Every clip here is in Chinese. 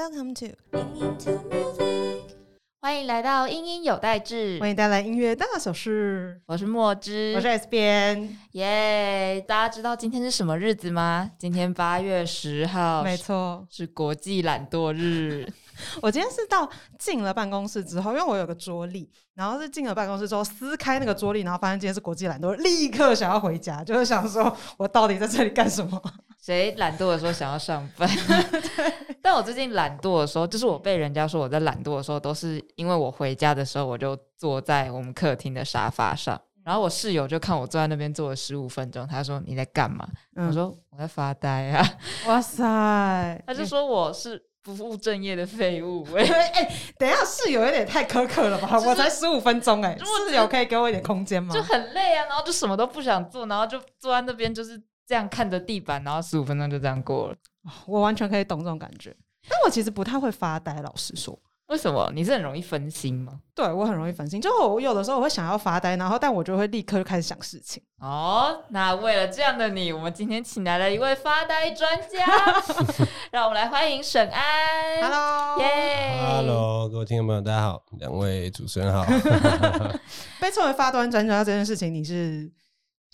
Welcome to，欢迎来到英音有代志，欢迎带来音乐大小事。我是墨汁，我是 S 边，耶！大家知道今天是什么日子吗？今天八月十号，没错，是国际懒惰日。我今天是到进了办公室之后，因为我有个桌历，然后是进了办公室之后撕开那个桌历，然后发现今天是国际懒惰，立刻想要回家，就是想说我到底在这里干什么？谁懒惰的时候想要上班？但我最近懒惰的时候，就是我被人家说我在懒惰的时候，都是因为我回家的时候我就坐在我们客厅的沙发上，然后我室友就看我坐在那边坐了十五分钟，他说你在干嘛？我说我在发呆啊。哇塞！他就说我是不务正业的废物。哎 哎，等一下室友有点太苛刻了吧？我才十五分钟哎，室友可以给我一点空间吗？就很累啊，然后就什么都不想做，然后就坐在那边就是这样看着地板，然后十五分钟就这样过了。我完全可以懂这种感觉，但我其实不太会发呆。老实说，为什么？你是很容易分心吗？对我很容易分心，就我有的时候我会想要发呆，然后但我就会立刻就开始想事情。哦，那为了这样的你，我们今天请来了一位发呆专家，让我们来欢迎沈安。Hello，耶，Hello，各位听众朋友，大家好，两位主持人好。被称为发端专家这件事情，你是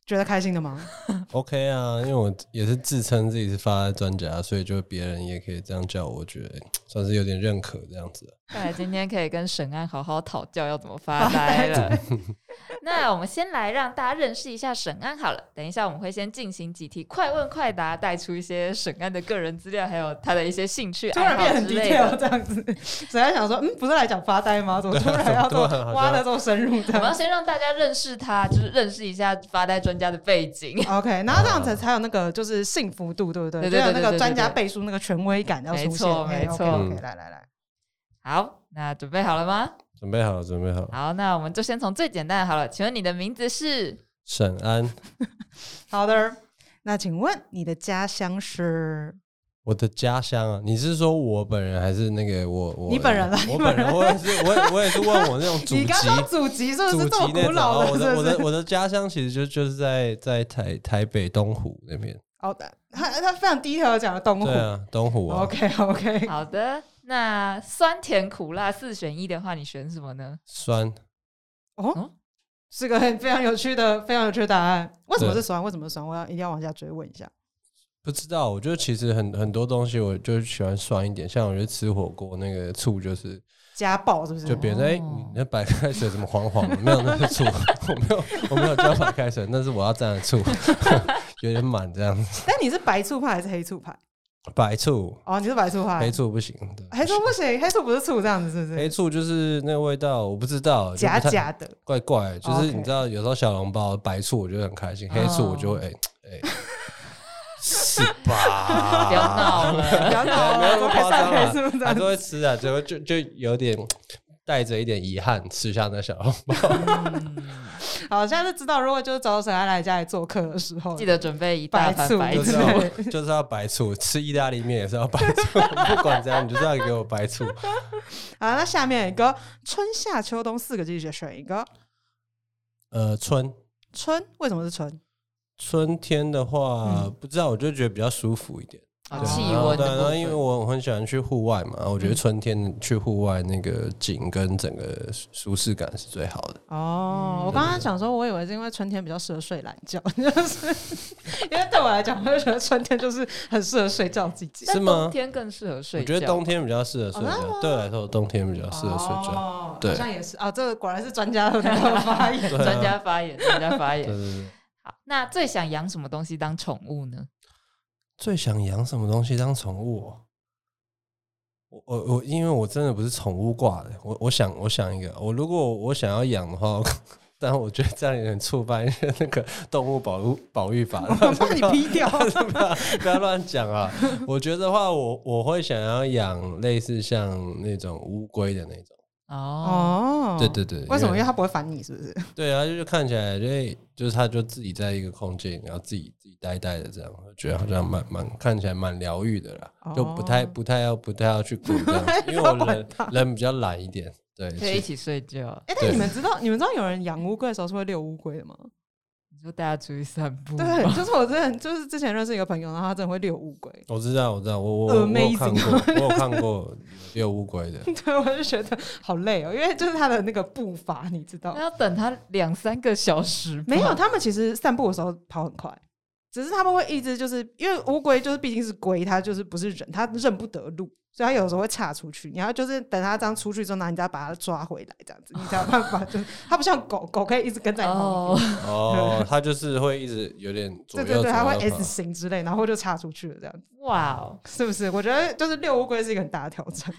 觉得开心的吗？OK 啊，因为我也是自称自己是发呆专家，所以就别人也可以这样叫我，我觉得算是有点认可这样子。看来今天可以跟沈安好好讨教要怎么发呆了。那我们先来让大家认识一下沈安好了。等一下我们会先进行几题快问快答，带出一些沈安的个人资料，还有他的一些兴趣突爱好然变很之类 detail 的。这样子，沈安想说，嗯，不是来讲发呆吗？怎么突然要做挖的这么深入这我们要先让大家认识他，就是认识一下发呆专家的背景。？OK，然后这样子才有那个就是幸福度，对不对？对有那个对对对对专家背书那个权威感要出现。没错哎没错 OK，来来来，好，那准备好了吗？准备好了，准备好了。好，那我们就先从最简单的好了。请问你的名字是？沈安，好的。那请问你的家乡是？我的家乡啊，你是说我本人还是那个我我你本人啦我本人，我也是，我也我也是问我那种 祖籍你刚说祖籍是不祖是这种。古老的？哦我的？我的家乡其实就就是在在台台北东湖那边。好的，他他非常低调的讲了东湖对。啊，东湖啊。OK OK，好的，那酸甜苦辣四选一的话，你选什么呢？酸，哦，是个很非常有趣的、非常有趣的答案。为什么是酸？为什么是酸？我要一定要往下追问一下。不知道，我觉得其实很很多东西，我就喜欢酸一点。像我觉得吃火锅那个醋，就是家暴是不是？就别人哎、哦你那白开水怎么黄黄的？没有，那是醋，我没有我没有加白开水，那是我要蘸的醋，有点满这样子。但你是白醋派还是黑醋派？白醋，哦，你是白醋派。黑醋不行，对黑醋不行，黑醋不是醋这样子，是不是？黑醋就是那个味道，我不知道，就假假的。怪怪，就是你知道，有时候小笼包白醋我觉得很开心，黑醋我就会哎哎，是吧？不要闹了。不要闹了，没有那么夸张啊上黑醋这还是样子。会吃啊，就就就有点带着一点遗憾吃下那小笼包。好，现在就知道，如果就是找沈安来家里做客的时候，记得准备一大盘白醋对。是要 就是要白醋，吃意大利面也是要白醋，不管怎样，你就是要给我白醋。好，那下面一个春夏秋冬四个季节选一个。呃，春春为什么是春？春天的话，嗯不知道，我就觉得比较舒服一点。气温对，然后的部分。因为我很喜欢去户外嘛，我觉得嗯春天去户外那个景跟整个舒适感是最好的。哦，嗯我刚刚想说，我以为是因为春天比较适合睡懒觉，就 是因为对我来讲，我就觉得春天就是很适合睡觉的季节。是吗冬天更适合睡觉。我觉得冬天比较适合睡觉，对我来说，冬天比较适合睡觉。哦对好像也是啊，这个果然是专家的那个发言。专家发言，专家发对言。那最想养什么东西当宠物呢？最想养什么东西当宠物哦？我我我，因为我真的不是宠物挂的，我我想我想一个，我如果我想要养的话，但我觉得这样有点触犯那个动物保护保育法，我把你逼掉。不要 不要乱讲啊！我觉得的话，我我会想要养类似像那种乌龟的那种，哦，哦，对对对，为什么？因为他不会烦你，是不是？对啊，就是看起来因为就是他就自己在一个空间，然后自己自己呆呆的这样，我觉得好像蛮蛮看起来蛮疗愈的啦，就不太哦不太要不太要去管这样，因为我人人比较懒一点，对，可以一起睡觉。哎，但对你们知道，你们知道有人养乌龟的时候是会遛乌龟的吗？你说大家出去散步，对，就是我之前就是之前认识一个朋友，然后他真的会遛乌龟，我知道，我知道，我我我我有 Amazing 看过，我有看过遛乌龟的。对我就觉得好累哦，因为就是他的那个步伐，你知道那要等他两三个小时，没有，他们其实散步的时候跑很快，只是他们会一直就是因为乌龟就是毕竟是龟，它就是不是人，它认不得路，所以它有时候会岔出去。你要就是等它这样出去之后，然后你再把它抓回来，这样子你才有办法。就是它不像狗狗可以一直跟在你旁哦边，，哦，它就是会一直有点左对对对，它会 S 型之类，然后就岔出去了，这样子哇哦，是不是？我觉得就是遛乌龟是一个很大的挑战。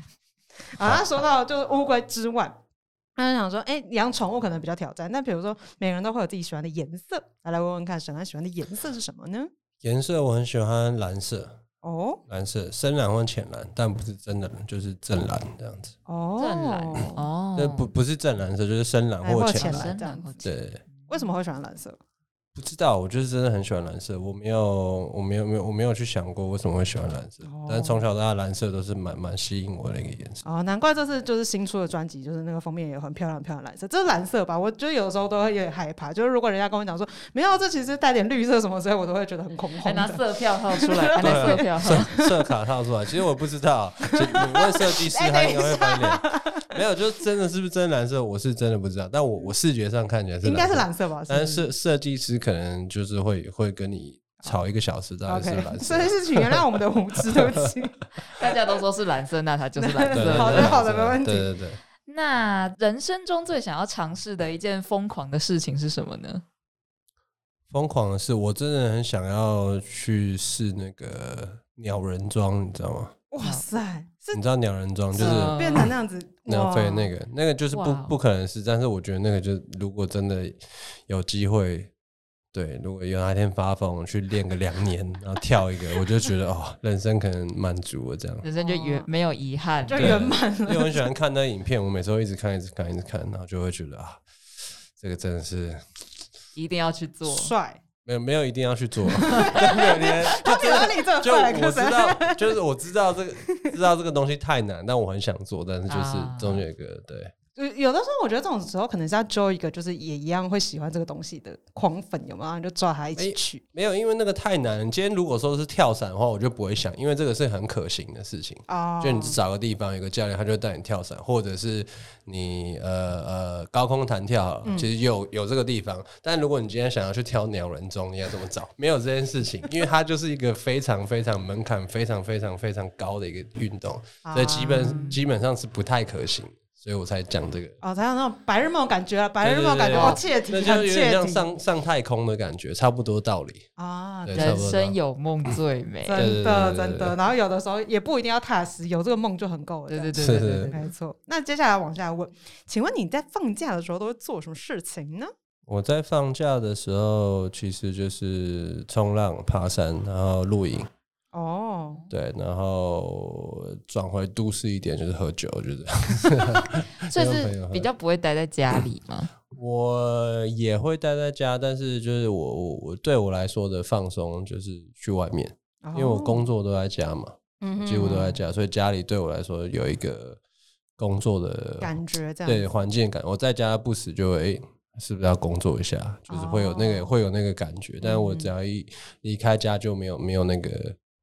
啊，那说到就是乌龟之外。他就想说，哎、养宠物可能比较挑战，那比如说每个人都会有自己喜欢的颜色，来来问问看，沈安喜欢的颜色是什么呢？颜色我很喜欢蓝色，哦蓝色深蓝或浅蓝，但不是真的蓝，就是正蓝这样子。哦，正蓝哦，这不不是正蓝色，就是深蓝哎或浅或浅蓝。这样子对，为什么会喜欢蓝色？不知道，我就是真的很喜欢蓝色。我没有，我没有，没有，我没有去想过为什么会喜欢蓝色。哦但是从小到大，蓝色都是蛮蛮吸引我的一个颜色。哦，难怪这次就是新出的专辑，就是那个封面也很漂亮漂亮蓝色，这是蓝色吧？我觉得有时候都会有点害怕，就是如果人家跟我讲说没有，这其实带点绿色什么之类，我都会觉得很恐还慌还。拿色票套出来，拿色票色套，色卡套出来，其实我不知道。就你问设计师，他应该会翻脸。没有，就真的是不是真蓝色，我是真的不知道。但我我视觉上看起来是应该是蓝色，蓝色吧？但是设设计师可能就是会会跟你吵一个小时，大概是 OK，蓝色所。以是请原谅我们的无知，对不起。大家都说是蓝色，那它就是蓝对对对色。好的好的没问题对对对，那人生中最想要尝试的一件疯狂的事情是什么呢？疯狂的是，我真的很想要去试那个鸟人装，你知道吗？哇塞，是你知道鸟人装就是嗯变成那样子，鸟飞哇那个，那个就是不哇不可能是，但是我觉得那个就如果真的有机会，对，如果有哪天发疯去练个两年，然后跳一个，我就觉得哦，人生可能满足了这样。人生就圆哦没有遗憾，就圆满了因为我。很喜欢看那影片，我每次都一直看，一直看，一直看，然后就会觉得啊，这个真的是一定要去做。帅，没有没有一定要去做，没有一定要 他比哪里这就？我知道，就是我知道这个知道这个东西太难，但我很想做，但是就是啊中间有一个对。有有的时候，我觉得这种时候可能是要揪一个，就是也一样会喜欢这个东西的狂粉，有没有？就抓他一起哎去。没有，因为那个太难。今天如果说是跳伞的话，我就不会想，因为这个是很可行的事情。哦，就你找个地方，有个教练，他就会带你跳伞，或者是你呃呃高空弹跳，嗯其实有有这个地方。但如果你今天想要去挑鸟人中，你要怎么找？没有这件事情，因为它就是一个非常非常门槛非常非常非常高的一个运动，所以基啊本基本上是不太可行。所以我才讲这个。哦，才有那种白日梦感觉啊，白日梦感觉，哦，切题，那就很有点像切上上太空的感觉，差不多道理。啊，人生有梦最美。真的真的。然后有的时候也不一定要踏实，有这个梦就很够了。对对对对没错。那接下来往下问，请问你在放假的时候都会做什么事情呢？我在放假的时候，其实就是冲浪、爬山，然后露营，哦，对，然后转回都市一点就是喝酒，就是 所以没有朋友喝是比较不会待在家里嘛。我也会待在家，但是就是我我我对我来说的放松就是去外面，因为我工作都在家嘛，哦嗯几乎都在家，所以家里对我来说有一个工作的感觉这样对环境感。我在家不死就会。诶是不是要工作一下？就是会有那个、哦会有那个感觉，但是我嗯只要一离开家就没有没有那个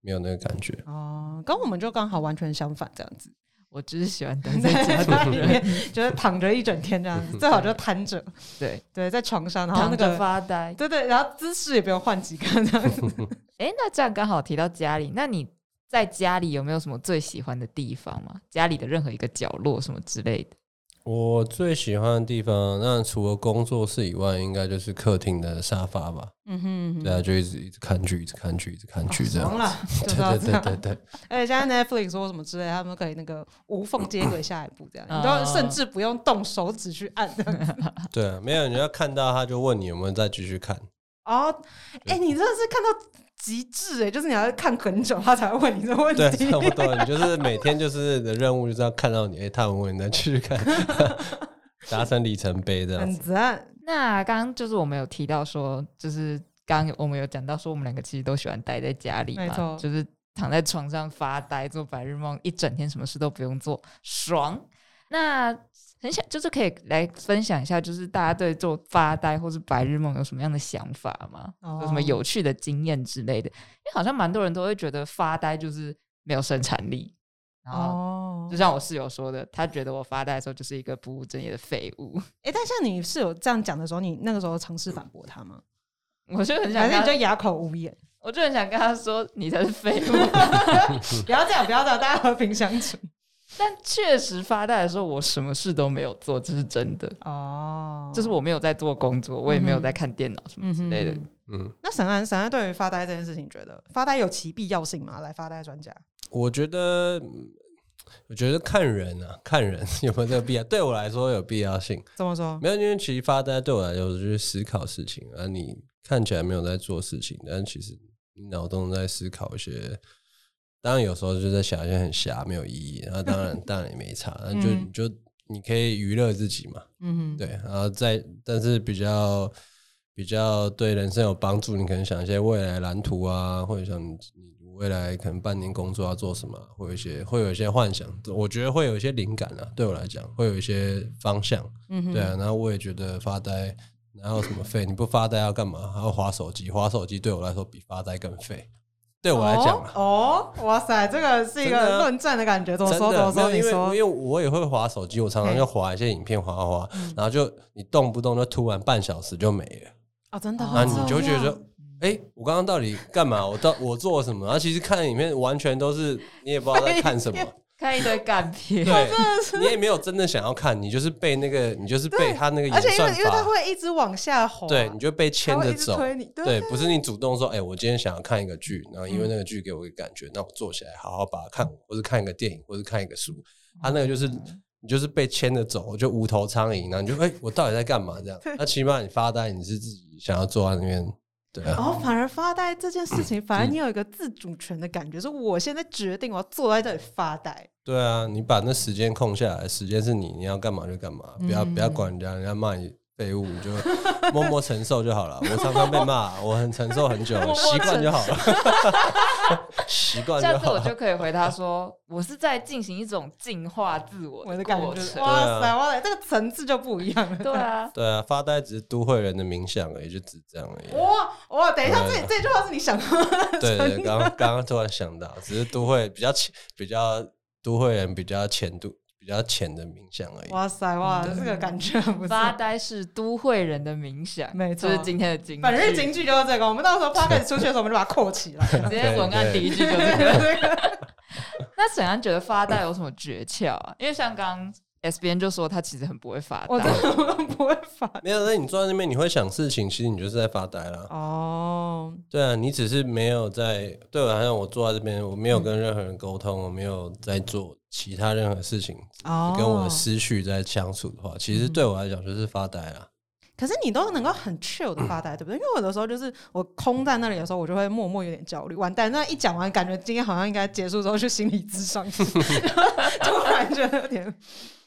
没有那个感觉。哦，跟我们就刚好完全相反，这样子。我只是喜欢 待在在家家里面，就是躺着一整天这样子，最好就瘫着，对，对，在床上，然后那躺着个，发呆。对对，然后姿势也不用换几个这样子。哎，那这样刚好提到家里，那你在家里有没有什么最喜欢的地方吗？家里的任何一个角落什么之类的？我最喜欢的地方，那除了工作室以外，应该就是客厅的沙发吧。嗯哼，对啊，就一直一直看剧，一直看剧，一直看剧这样爽。了，就对。对对对对，而且现在 Netflix 说什么之类，他们可以那个无缝接轨下一步，这样 你哦都甚至不用动手指去按。对啊，没有你要看到他就问你有没有再继续看。哦，哎，你真的是看到极致哎，就是你要看很久，他才会问你这个问对，差不多，你就是每天就是的任务就是要看到你，哎，他们问你再继续看，达成里程碑这样很子。赞，那刚刚就是我们有提到说，就是刚刚我们有讲到说，我们两个其实都喜欢待在家里嘛，就是躺在床上发呆，做白日梦，一整天什么事都不用做，爽。那很想就是可以来分享一下，就是大家对做发呆或是白日梦有什么样的想法吗？有什么哦有趣的经验之类的？因为好像蛮多人都会觉得发呆就是没有生产力，然后哦就，像我室友说的，他觉得我发呆的时候就是一个不务正业的废物。哎，但像你室友这样讲的时候，你那个时候尝试反驳他吗？我就很想跟他还是你就哑口无言？我就很想跟他说，你才是废物。不要这样，不要这样，大家和平相处。但确实发呆的时候，我什么事都没有做，这是真的。哦，就是我没有在做工作，我也没有在看电脑什么之类的。嗯嗯，那沈安，沈安对于发呆这件事情，觉得发呆有其必要性吗？来，发呆专家，我觉得，嗯我觉得看人啊，看人有没有这个必要。对我来说有必要性，怎么说？没有，因为其实发呆对我来说就是思考事情，而你看起来没有在做事情，但其实你脑中在思考一些。当然有时候就在想一些很瞎没有意义，然后当然当然也没差，那就就你可以娱乐自己嘛，嗯哼，对，然后在但是比较比较对人生有帮助，你可能想一些未来蓝图啊，或者想你你未来可能半年工作要做什么啊，会有一些会有一些幻想，我觉得会有一些灵感啊，对我来讲会有一些方向，嗯哼，对啊，然后我也觉得发呆。哪有什么废？你不发呆要干嘛？还要划手机？划手机对我来说比发呆更废。对我来讲啊，哦，哦哇塞，这个是一个论战的感觉，怎么真说？怎么说？你说因为我也会划手机，我常常就划一些影片，划划划，嗯然后就你动不动就突然半小时就没了。哦，真的，然后你就觉得哎、我刚刚到底干嘛？我到我做了什么？然后其实看影片完全都是你也不知道在看什么，看一堆干片，对，你也没有真的想要看，你就是被那个，你就是被他那个而且因为演算因为它，会一直往下滑，对，你就被牵着走。对对，不是你主动说，哎、我今天想要看一个剧，然后因为那个剧给我一个感觉，那我坐起来好好把它看完，或是看一个电影，或是看一个书。他那个就是你就是被牵着走，就无头苍蝇，然后你就哎、我到底在干嘛？这样，那起码你发呆，你是自己想要坐在那边，对啊，哦，反而发呆这件事情，反而你有一个自主权的感觉，是我现在决定我要坐在这里发呆。对啊，你把那时间空下来，时间是你，你要干嘛就干嘛，不要不要管人家，人家骂你废物，你就默默承受就好了。我常常被骂，我很承受很久习惯就好了，习惯就好了。下次我就可以回他说，我是在进行一种进化自我我的感过觉就是，程。哇塞，哇塞，这个层次就不一样了。对啊，对啊，发呆只是都会人的冥想而已，就只这样而已。哇哇，等一下，对这这句话是你想的吗？对对，刚刚刚刚突然想到，只是都会比较浅，比较都会人比较浅度、比较浅的冥想而已。哇塞，哇，这个感觉很不错。发呆是都会人的冥想，没错就是今天的金句。本日金句就是这个，我们到时候 p o d 出去的时候，我们就把它扣起来。直接文案第一句就是这个。那沈安觉得发呆有什么诀窍啊？因为像刚刚 S 边就说他其实很不会发呆我真呆，的 不会发。没有，那你坐在那边，你会想事情，其实你就是在发呆啦。哦，对啊，你只是没有在对我，好像我坐在这边，我没有跟任何人沟通，我没有在做其他任何事情，哦跟我的思绪在相处的话，其实对我来讲就是发呆啦。可是你都能够很 chill 的发呆，对不对？因为我有的时候就是我空在那里的时候，我就会默默有点焦虑。完蛋，那一讲完，感觉今天好像应该结束之后去心理咨商，突然觉得有点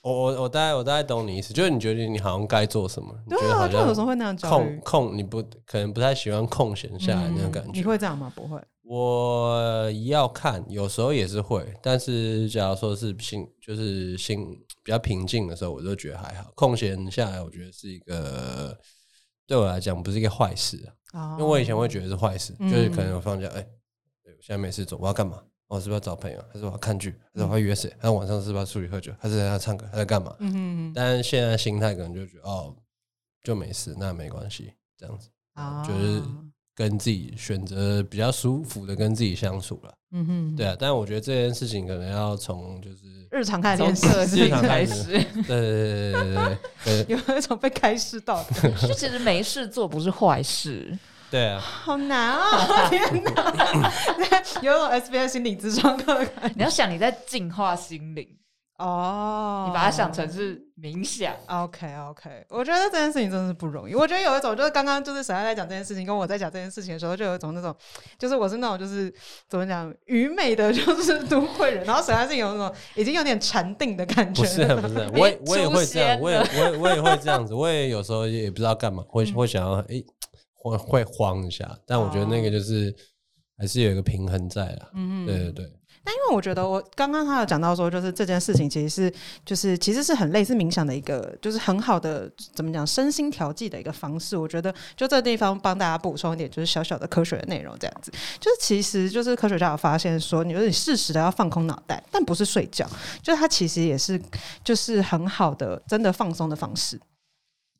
我我我大概我大概懂你意思，就是你觉得你好像该做什么，你觉得好就有时候像会那样焦空虑。空，你不可能不太喜欢空闲下来那种感觉。嗯你会这样吗？不会。我要看，有时候也是会，但是假如说是心就是心比较平静的时候，我就觉得还好。空闲下来，我觉得是一个对我来讲不是一个坏事啊，因为我以前会觉得是坏事，嗯就是可能我放假，哎、对我现在没事做，我要干嘛？我是不是要找朋友？还是我要看剧？还是我要约谁？还是晚上是不是要出去喝酒？还是要唱歌？还在干嘛？嗯哼但是现在心态可能就觉得哦，就没事，那没关系，这样子。啊就是跟自己选择比较舒服的跟自己相处了，嗯哼，对啊。但我觉得这件事情可能要从就是，日常开始从练习，个 性日常开始对对对对对对对 有一种被开示到的，就其实没事做不是坏事。对啊，好难啊！天哪，有一种 SBS 心理咨商课你要想你在净化心灵，哦。你把它想成是冥想。OK OK，我觉得这件事情真的是不容易。我觉得有一种就是刚刚就是沈爱在讲这件事情，跟我在讲这件事情的时候，就有一种那种，就是我是那种就是怎么讲愚昧的，就是都会人，然后沈爱是有那种已经有点禅定的感觉。不是啊不是啊，我也我也会这样，我也 我也我也会这样子，我也有时候也不知道干嘛，会会想要诶，会会慌一下，但我觉得那个就是还是有一个平衡在啦，嗯嗯对对对，那因为我觉得我刚刚他有讲到说，就是这件事情其实是就是其实是很类似冥想的一个，就是很好的怎么讲身心调剂的一个方式。我觉得就这地方帮大家补充一点，就是小小的科学的内容，这样子。就是其实就是科学家有发现说，你有点适时的要放空脑袋，但不是睡觉，就是它其实也是就是很好的真的放松的方式。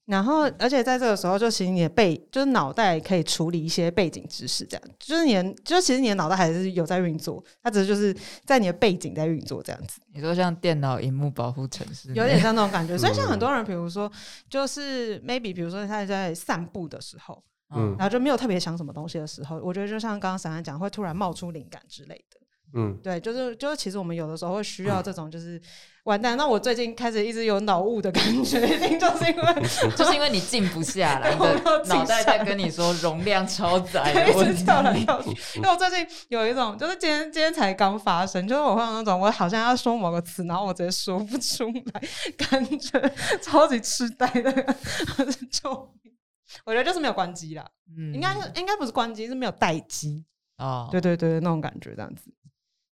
然后，而且在这个时候，就其实你的背，就是脑袋可以处理一些背景知识，这样，就是你的，就其实你的脑袋还是有在运作，它只是就是在你的背景在运作这样子。你说像电脑荧幕保护城市，有点像那种感觉。所以像很多人，比如说，就是 maybe，比如说他在散步的时候，嗯，然后就没有特别想什么东西的时候，我觉得就像刚刚闪闪讲，会突然冒出灵感之类的。嗯，对，就是就是，其实我们有的时候会需要 这种，就是完蛋。那我最近开始一直有脑雾的感觉，一定就是因为 就是因为你静不下来，脑袋在跟你说容量超 载，一直跳来跳去。因为我最近有一种，就是今天今天才刚发生，就是我会有那种我好像要说某个词，然后我直接说不出来，感觉超级痴呆的，就我觉得就是没有关机啦，嗯，应该是应该不是关机，是没有待机啊，对对对，那种感觉这样子。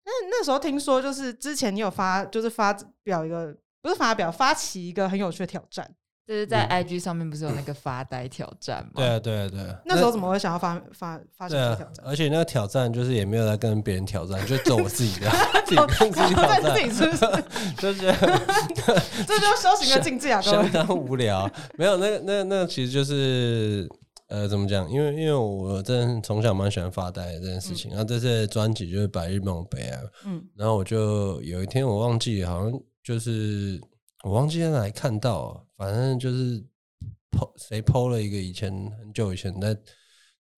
那那时候听说，就是之前你有发，就是发表一个，不是发表，发起一个很有趣的挑战，就是在 IG 上面不是有那个发呆挑战吗？对啊，对啊，对啊。那时候怎么会想要发发发起挑战？而且那个挑战就是也没有在跟别人挑战，就做我自己的，自己自己挑战，自己是不是？就是 这就修行的境界啊，相当无聊。没有那个那那其实就是。呃，怎么讲？因为因为我真的从小蛮喜欢发呆这件事情，然后这次专辑就是《白日梦悲哀》，嗯，然后我就有一天我忘记，好像就是我忘记在哪里看到，反正就是抛谁抛了一个以前很久以前在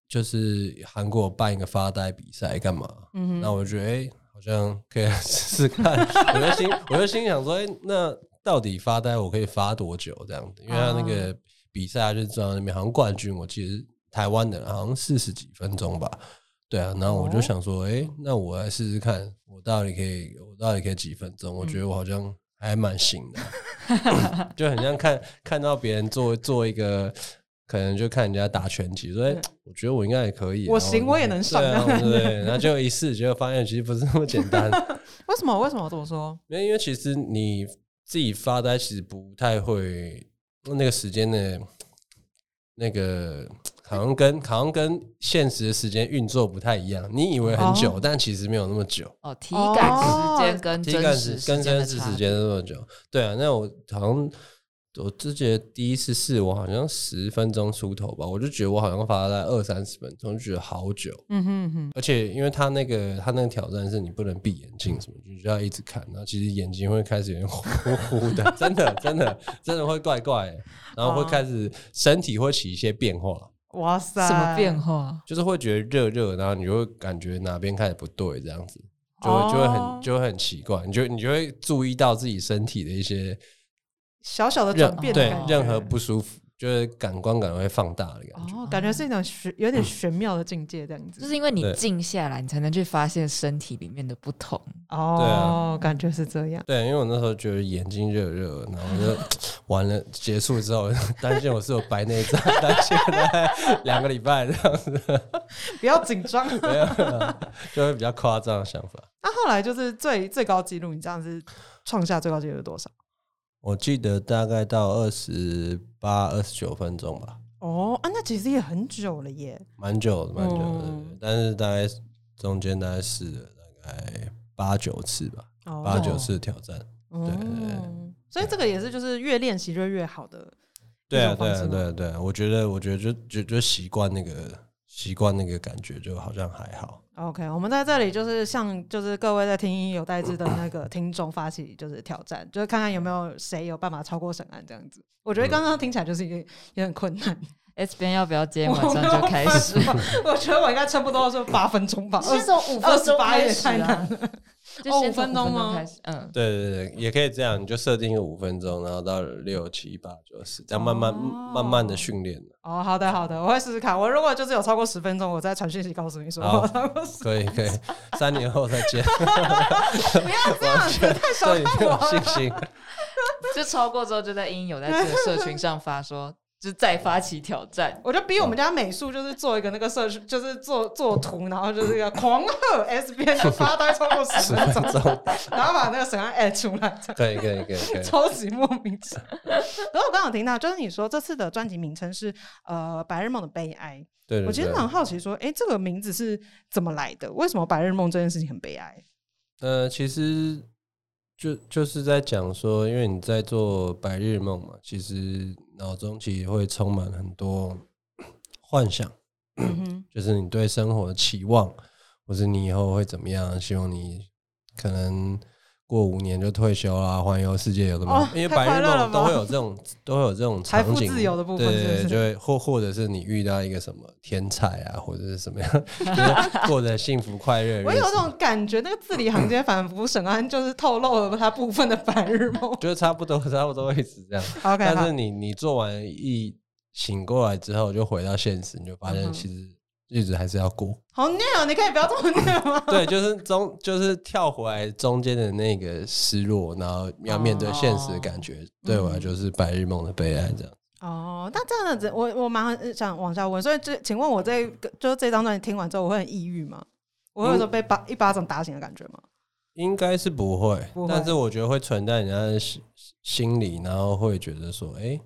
就是韩国办一个发呆比赛干嘛？嗯，那我觉得哎，好像可以试试看。我就心我就心想说，哎，那到底发呆我可以发多久这样子？因为他那个。比赛就是坐在那边，好像冠军，我记得台湾的，好像四十几分钟吧。对啊，然后我就想说，哎，那我来试试看，我到底可以，我到底可以几分钟？我觉得我好像还蛮行的，就很像看看到别人做做一个，可能就看人家打拳击，所以，我觉得我应该也可以，我行，我也能上，对，然后就一试，结果发现其实不是那么简单。为什么？为什么这么说？因为因为其实你自己发呆，其实不太会。那个时间呢，那个好像跟好像跟现实的时间运作不太一样。你以为很久，但其实没有那么久。哦，体感时间跟体感时跟真实时间那么久。对啊，那我好像。我之前第一次试，我好像十分钟出头吧，我就觉得我好像发在二三十分钟，就觉得好久。嗯哼哼。而且因为他那个他那个挑战是你不能闭眼睛什么，你就要一直看，然后其实眼睛会开始有点 糊糊的，真的真的真的会怪怪，然后会开始身体会起一些变化。哇塞！什么变化？就是会觉得热热，然后你就会感觉哪边开始不对，这样子就会就会很就会很奇怪，你就你就会注意到自己身体的一些。小小的转变，对任何不舒服，就是感官感会放大的感觉。哦，感觉是一种玄有点玄妙的境界，这样子。就是因为你静下来，你才能去发现身体里面的不同。哦，感觉是这样。对，因为我那时候觉得眼睛热热，然后就 完了，结束之后 担心我是有白内障，担心两个礼拜这样子。不要紧张，没有，就会比较夸张的想法。那后来就是最最高纪录，你这样子创下最高纪录是多少？我记得大概到二十八、二十九分钟吧。哦啊，那其实也很久了耶。蛮久，蛮久的。但是大概中间大概试了大概八九次吧，八九次挑战。对对对。所以这个也是，就是越练习就越好的。对啊，对啊，对啊，对啊。我觉得，我觉得就就就习惯那个。习惯那个感觉就好像还好。OK，我们在这里就是向就是各位在听有代志的那个听众发起就是挑战，就是看看有没有谁有办法超过审案这样子。我觉得刚刚听起来就是一个有点困难。S 边要不要今天晚上就开始？我觉得我应该差不多是八分钟吧。先从五分钟开始啊。就五分钟吗？嗯，对对对，也可以这样，你就设定一个五分钟，然后到六七八九十，这样慢慢慢慢的训练。哦，好的好的，我会试试看。我如果就是有超过十分钟，我再传讯息告诉你说。可以可以，三年后再见。不要这样子，太小看我信心。就超过之后，就在英有在这个社群上发说。就是再发起挑战。我就逼我们家美术就是做一个那个社区，就是做做图，然后就是一个狂喝 S 边就发呆超过十十分钟，然后把那个沈安 at 出来，可以可以可以可以。超级莫名其妙。然后我刚刚有听到，就是你说这次的专辑名称是呃《白日梦的悲哀》，对对对我其实蛮好奇说，哎，这个名字是怎么来的？为什么白日梦这件事情很悲哀？呃，其实就就是在讲说，因为你在做白日梦嘛，其实脑中其实会充满很多 幻想，嗯，就是你对生活的期望，或是你以后会怎么样，希望你可能过五年就退休啦，环游世界有的没有哦因为白日梦都会有这种都会有这种财富场景，自由的部分对对就会或或者是你遇到一个什么天才啊，或者是什么样，就是过着幸福快乐。我有这种感觉，那个字里行间反复沈安就是透露了他部分的白日梦。就是差不多，差不多会是这样。OK，但是你你做完一醒过来之后，就回到现实，你就发现其实日子还是要过。好虐哦，你可以不要这么虐吗？对，就是中就是跳回来中间的那个失落，然后要面对现实的感觉，对我来就是白日梦的悲哀这样。哦，那这样子，我我蛮想往下问，所以这请问我这个就是这张专辑听完之后，我会很抑郁吗？我会有种被巴一巴掌打醒的感觉吗？应该是不会，不会但是我觉得会存在人家的心心里，然后会觉得说，哎、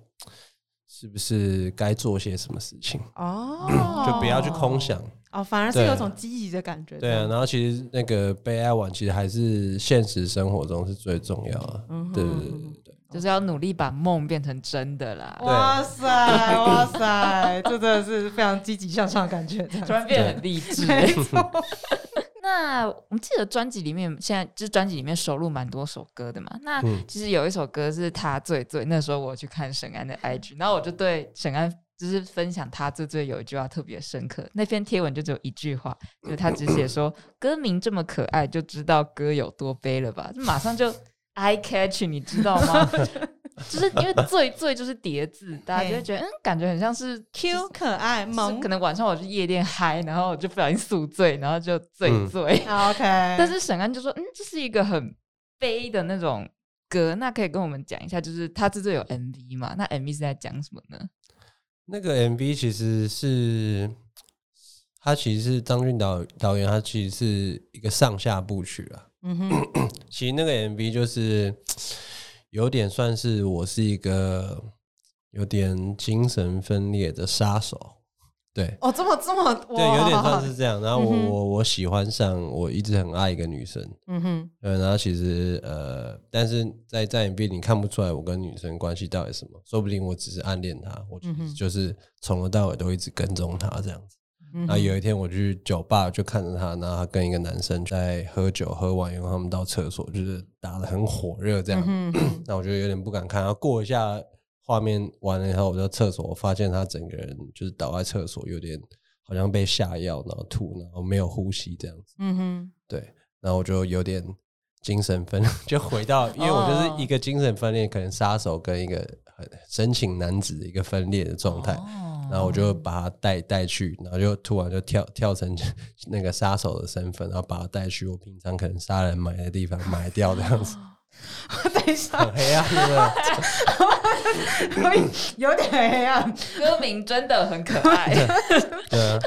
是不是该做些什么事情？哦，就不要去空想。哦，反而是有种积极的感觉。对啊，然后其实那个悲哀完，其实还是现实生活中是最重要的。嗯哼对对对对对。就是要努力把梦变成真的啦。哇塞，哇塞，这真的是非常积极向上的感觉。突然变得很励志。那我们记得专辑里面，现在就是专辑里面收录蛮多首歌的嘛。那嗯其实有一首歌是他最最，那时候我去看沈安的 IG，然后我就对沈安就是分享他最最有一句话特别深刻。那篇贴文就只有一句话，就是他只写说歌名这么可爱，就知道歌有多悲了吧？就马上就 eye catch，你知道吗？就是因为醉醉就是叠字，大家就会觉得嗯，感觉很像是 Q 可爱就是萌可能晚上我去夜店嗨，然后我就不小心宿醉，然后就醉嗯醉。OK。但是沈安就说，嗯，这是一个很悲的那种歌，那可以跟我们讲一下，就是他这次有 MV 嘛？那 MV 是在讲什么呢？那个 MV 其实是，他其实是张俊导导演，他其实是一个上下部曲啊。嗯哼，其实那个 MV 就是有点算是我是一个有点精神分裂的杀手，对。哦，这么这么，对，有点哇算是这样。然后我、嗯我我喜欢上，我一直很爱一个女生，嗯哼，对，然后其实呃，但是在在影片你看不出来我跟女生关系到底什么，说不定我只是暗恋她，我就是从头到尾都一直跟踪她这样子。嗯然后有一天我去酒吧就看着他，然后他跟一个男生在喝酒，喝完以后他们到厕所就是打的很火热这样，嗯哼，那我就有点不敢看。然后过一下画面完了以后，我到厕所，我发现他整个人就是倒在厕所，有点好像被下药，然后吐，然后没有呼吸这样子。嗯哼，对，然后我就有点精神分裂，就回到，因为我就是一个精神分裂，可能杀手跟一个很深情男子的一个分裂的状态。哦然后我就把他带带去，然后就突然就跳跳成那个杀手的身份，然后把他带去我平常可能杀人埋的地方埋掉这样子，等一下很，黑暗，对不对？有点黑暗。歌名真的很可爱，对啊，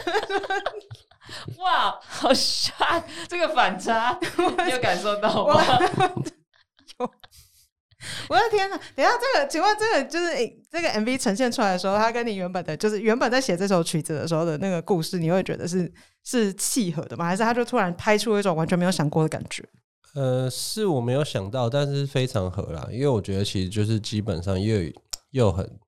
哇，好帅！这个反差，你有感受到吗？我的天呐！等下，这个，请问这个就是这个 MV 呈现出来的时候，它跟你原本的，就是原本在写这首曲子的时候的那个故事，你会觉得是是契合的吗？还是他就突然拍出一种完全没有想过的感觉？呃，是我没有想到，但是非常合啦，因为我觉得其实就是基本上又又很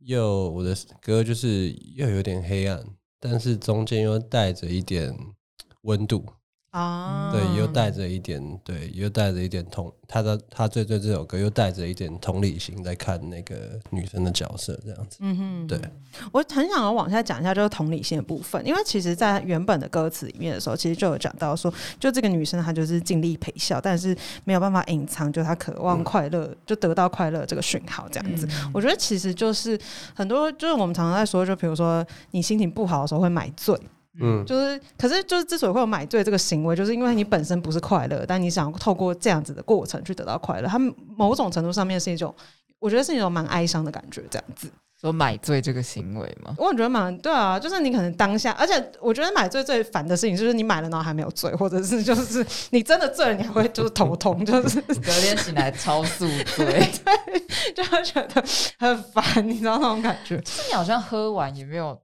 又我的歌就是又有点黑暗，但是中间又带着一点温度，啊，对，又带着一点对，又带着一点同他的他最最这首歌又带着一点同理心在看那个女生的角色这样子，嗯哼，对，我很想要往下讲一下，就是同理心的部分，因为其实，在原本的歌词里面的时候，其实就有讲到说，就这个女生她就是尽力陪笑，但是没有办法隐藏，就她渴望快乐，就得到快乐这个讯号，这样子。嗯。我觉得其实就是很多，就是我们常常在说，就比如说你心情不好的时候会买醉，嗯，就是，可是就是之所以会有买醉这个行为，就是因为你本身不是快乐，但你想透过这样子的过程去得到快乐，它某种程度上面是一种我觉得是一种蛮哀伤的感觉，这样子。说买醉这个行为吗？我觉得蛮对啊，就是你可能当下，而且我觉得买醉最烦的事情就是你买了然后还没有醉，或者是就是你真的醉了，你还会就是头痛，就是隔天醒来超宿醉，对就会觉得很烦，你知道那种感觉。就是你好像喝完也没有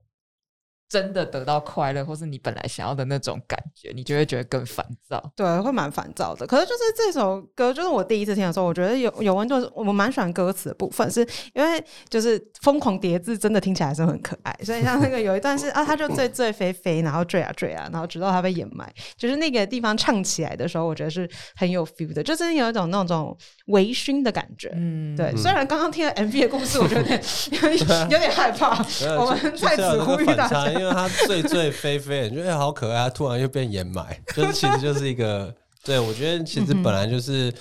真的得到快乐，或是你本来想要的那种感觉，你就会觉得更烦躁。对，会蛮烦躁的。可是就是这首歌，就是我第一次听的时候，我觉得有有温度，我们蛮喜欢歌词的部分，是因为就是疯狂叠字，真的听起来是很可爱。所以像那个有一段是啊，他就醉醉飞飞，然后坠啊坠啊，然后直到他被掩埋，就是那个地方唱起来的时候，我觉得是很有 feel 的，就是有一种那种微醺的感觉。嗯，对，虽然刚刚听了 MV 的故事，我觉得有点有点有点害怕。我们在此呼吁大家，因为他醉醉飞飞，你觉得好可爱，他突然又变掩埋，就是其实就是一个，对我觉得其实本来就是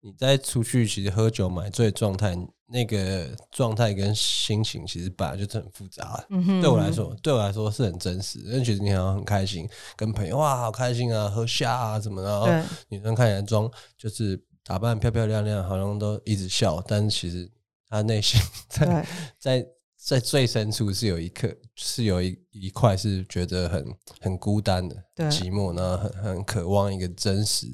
你在出去其实喝酒买醉状态，那个状态跟心情其实本来就是很复杂。嗯哼对我来说，对我来说是很真实，因为其实你好像很开心，跟朋友哇好开心啊，喝下啊什么的，然后对。女生看起来妆就是打扮漂漂亮亮，好像都一直笑，但是其实她内心在 在在最深处是有一刻是有一一块是觉得很很孤单的寂寞，然后很很渴望一个真实、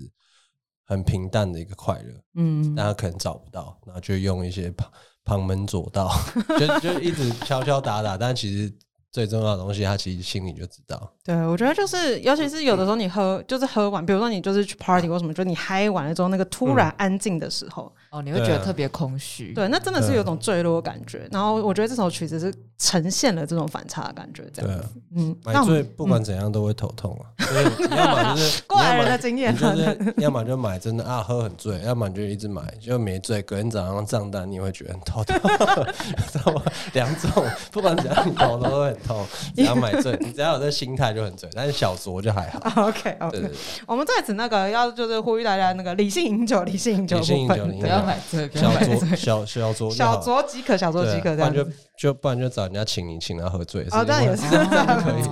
很平淡的一个快乐，嗯，但他可能找不到，然后就用一些旁旁门左道，就就一直敲敲打打，但其实最重要的东西，他其实心里就知道。对，我觉得就是，尤其是有的时候你喝，就是喝完，比如说你就是去 party 或什么，就你嗨完了之后，那个突然安静的时候，哦，你会觉得特别空虚。对，那真的是有种坠落的感觉。然后我觉得这首曲子是呈现了这种反差的感觉，这样。嗯，买那我们醉不管怎样都会头痛啊，所以你要么就是 过来人的经验你就是要么就买真的啊喝很醉，要么你就一直买就没醉，隔天早上账单你会觉得很头痛，知道吗？两种不管怎样你头都会很痛，只要买醉，你只要有这心态就很醉，但是小酌就还好。OK 对 OK，对对，我们在此那个要就是呼吁大家那个理性饮酒，理性饮酒理性饮，酒不要买醉，小。酌小小酌小酌即可，小酌即可不然就。就不然就找人家请你，请他喝醉。哦，这样也是，可以。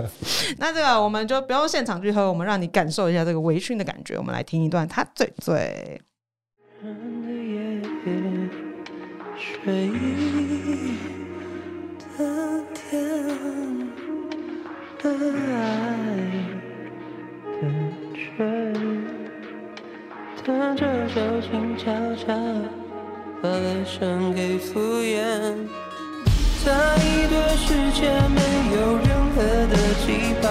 那这个我们就不用现场去喝，我们让你感受一下这个微醺的感觉。我们来听一段他醉醉。的夜，睡意的天的爱的圈，他这手轻悄悄把泪声给敷衍，在一对世界没有任何的期盼。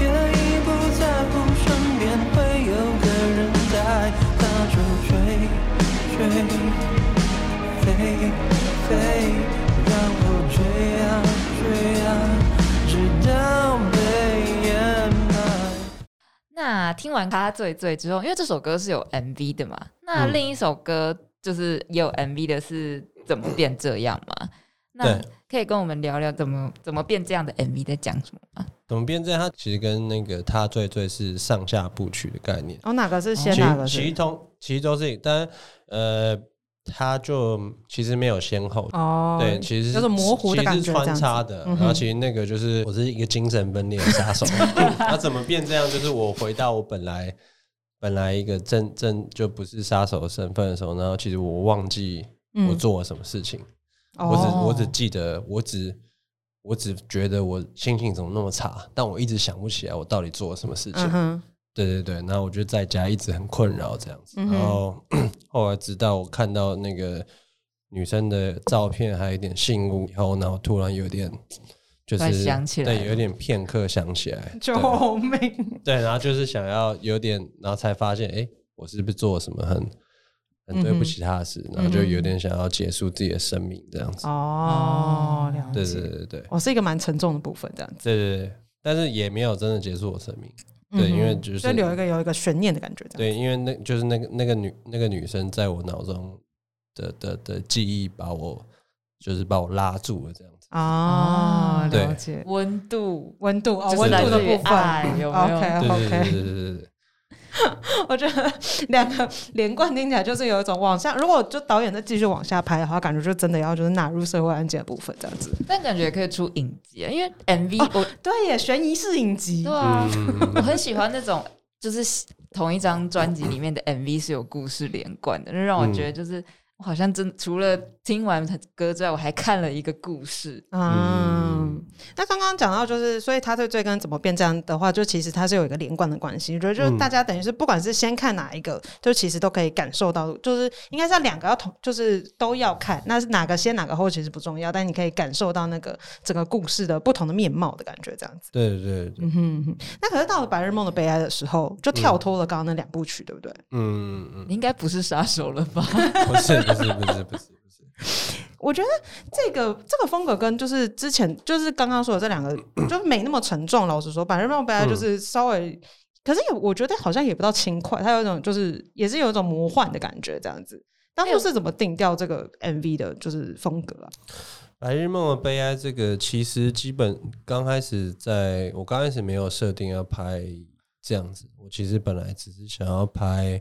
也已不在乎身边会有个人在，那就追追飞飞，那听完《他醉醉》之后，因为这首歌是有 MV 的嘛，那嗯另一首歌就是也有 MV 的是怎么变这样嘛？那可以跟我们聊聊怎么怎么变这样的 MV 在讲什么吗？怎么变这样？它其实跟那个他醉醉是上下部曲的概念。哦，哪个是先，其哪个是其实是？通其实都是，但呃，它就其实没有先后。哦，对，其实是模糊的感觉其实是穿插的。然后其实那个就是我是一个精神分裂的杀手 那怎么变这样？就是我回到我本来本来一个正正就不是杀手的身份的时候，然后其实我忘记嗯我做了什么事情，哦我只我只记得我只我只觉得我心情怎么那么差，但我一直想不起来我到底做了什么事情。对对对，然后我就在家一直很困扰这样子，嗯然后 后来直到我看到那个女生的照片，还有一点信物以后，然后突然有点就是想起来对，有点片刻想起来，救命！对，然后就是想要有点，然后才发现，哎，我是不是做了什么很很对嗯不起他的事，然后就有点想要结束自己的生命这样子。哦，了对解。对对对我是一个蛮沉重的部分，这样子。对对对，但是也没有真的结束我生命。对，因为就是所以留一个有一个悬念的感觉，对，因为那就是那个那个女那个女生在我脑中的的的记忆把我就是把我拉住了这样子。哦，对了解。温度温度哦，温度的部分。爱有没有？OK OK，对对对对对，我觉得两个连贯听起来就是有一种往下，如果就导演再继续往下拍的话，感觉就真的要就是纳入社会案件的部分这样子。但感觉也可以出影集啊，因为 MV 我对耶，悬疑式影集对。啊，嗯我很喜欢那种就是同一张专辑里面的 MV 是有故事连贯的，就让我觉得就是。我好像真除了听完歌之外，我还看了一个故事。嗯，那刚刚讲到就是，所以他对追跟怎么变这样的话，就其实它是有一个连贯的关系。我觉得就是嗯大家等于是不管是先看哪一个，就其实都可以感受到，就是应该是要两个要同，就是都要看。那是哪个先哪个后其实不重要，但你可以感受到那个整个故事的不同的面貌的感觉，这样子。对对对，嗯哼嗯哼，那可是到了《白日梦的悲哀》的时候，就跳脱了刚刚那两部曲，对不对？嗯嗯你应该不是杀手了吧？嗯，不是不是不是不是不是，我觉得这个这个风格跟就是之前就是刚刚说的这两个，就没那么沉重。老实说，《白日梦悲哀》就是稍微，可是也我觉得好像也不到轻快，它有一种就是也是有一种魔幻的感觉，这样子。当初是怎么定调这个 MV 的，就是风格啊？白日梦的悲哀这个其实基本刚开始在我刚开始没有设定要拍这样子，我其实本来只是想要拍，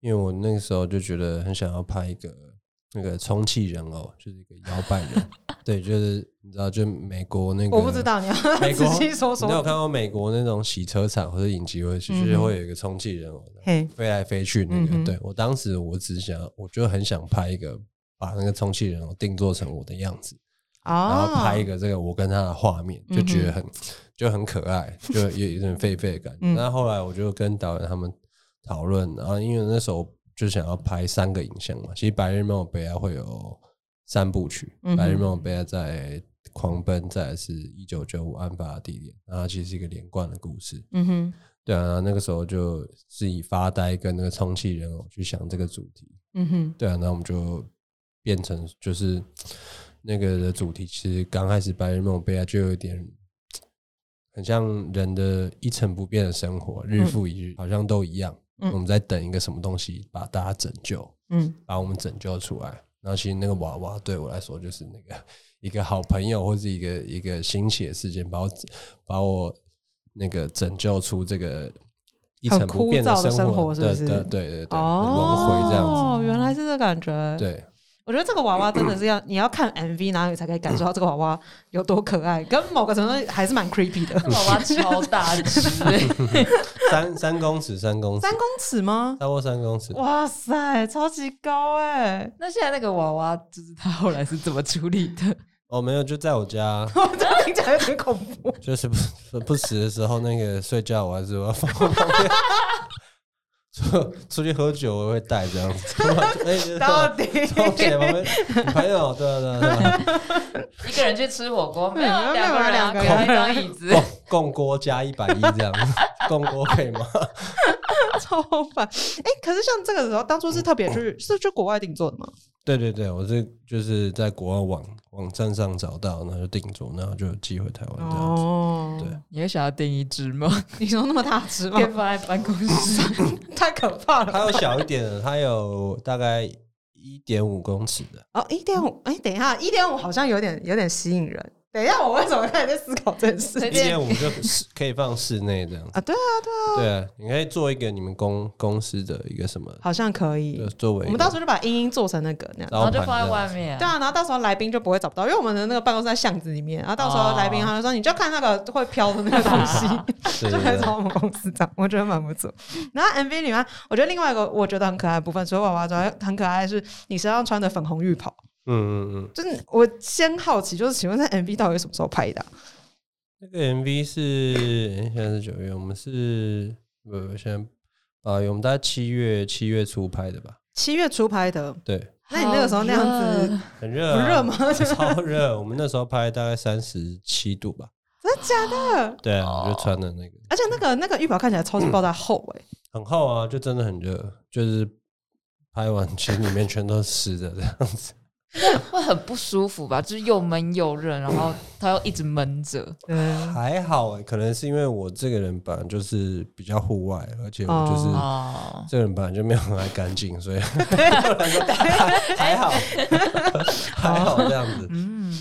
因为我那个时候就觉得很想要拍一个那个充气人偶，就是一个摇摆人，对，就是你知道，就美国那个我不知道，你要美国 仔细说你有。看过美国那种洗车场或者影集会，其实会有一个充气人偶飞来飞去那个。对我当时我只想，我就很想拍一个把那个充气人偶定做成我的样子，然后哦，拍一个这个我跟他的画面，就觉得很就很可爱，就有一点 狒狒的感觉。嗯那后来我就跟导演他们讨论，然后因为那时候就想要拍三个影像嘛，其实《白日梦的悲哀》会有三部曲，嗯白日梦的悲哀》在狂奔，再来是一九九五案发的地点，然后它其实是一个连贯的故事。嗯哼，对啊，那个时候就是以发呆跟那个充气人偶去想这个主题。嗯哼，对啊，那我们就变成就是那个的主题，其实刚开始《白日梦的悲哀》就有一点很像人的一成不变的生活，日复一日，好像都一样。嗯我们在等一个什么东西把大家拯救，嗯把我们拯救出来。然后其实那个娃娃对我来说就是那个 一个好朋友，或者一个一个新奇的事件，把我把我那个拯救出这个一成不变的生生活是不是对对对对对，轮回这样子。哦，原来是这感觉。对，我觉得这个娃娃真的是要你要看 MV，然后你才可以感受到这个娃娃有多可爱，跟某个程度还是蛮 creepy 的。娃娃超大只、欸，三三公尺，三公尺，三公尺吗？超过三公尺。哇塞，超级高哎、那现在那个娃娃，就是他后来是怎么处理的？哦，没有，就在我家，我这听起来有点恐怖。就是不不不时的时候，那个睡觉我还是要放旁边。出 出去喝酒我会带这样子，到底 朋友对啊对啊对啊，一个人去吃火锅，没有没有两个人啊，两个人一张椅子。共共锅加一百一这样，共锅可以吗？超烦。哎、可是像这个时候，当初是特别去是去国外定做的吗？对对对，我是就是在国外网网站上找到，然后就定做，然后就寄回台湾这样子。哦，对，你也想要订一只吗？你说那么大只吗可以？放在办公室。太可怕了吧。它有小一点的，它有大概一点五公尺的。哦，一点五，哎，等一下，一点五好像有点有点吸引人。等一下，我为什么开始在思考这件事今天我们就是 可以放室内这样。啊？对啊，对啊，对啊，你可以做一个你们公公司的一个什么，好像可以就。作为我们到时候就把英英做成那个那样。然后就放在外面。对啊，然后到时候来宾就不会找不到，因为我们的那个办公室在巷子里面，然后到时候来宾他就说，你就看那个会飘的那个东西，对对对就可以找我们公司这样，我觉得蛮不错。然后 MV 里面，我觉得另外一个我觉得很可爱的部分，除了娃娃之外，很可爱的是你身上穿的粉红浴袍。嗯嗯嗯，就是我先好奇，就是请问那 MV 到底什么时候拍的啊、那个 MV 是诶现在是九月，我们是不不现在八月，我们大概七月七月初拍的吧？七月初拍的，对，那你那个时候那样子很热、啊，不热吗？超热，我们那时候拍大概三十七度吧。真的假的？对啊，我就穿的那个而且那个那个浴袍看起来超级爆炸厚哎、很厚啊，就真的很热，就是拍完其实里面全都是湿的这样子。会很不舒服吧？就是又闷又热，然后它又一直闷着。嗯，还好欸，可能是因为我这个人本来就是比较户外，而且我就是、哦，这个人本来就没有很爱干净，所以还 还好，还好这样子。嗯，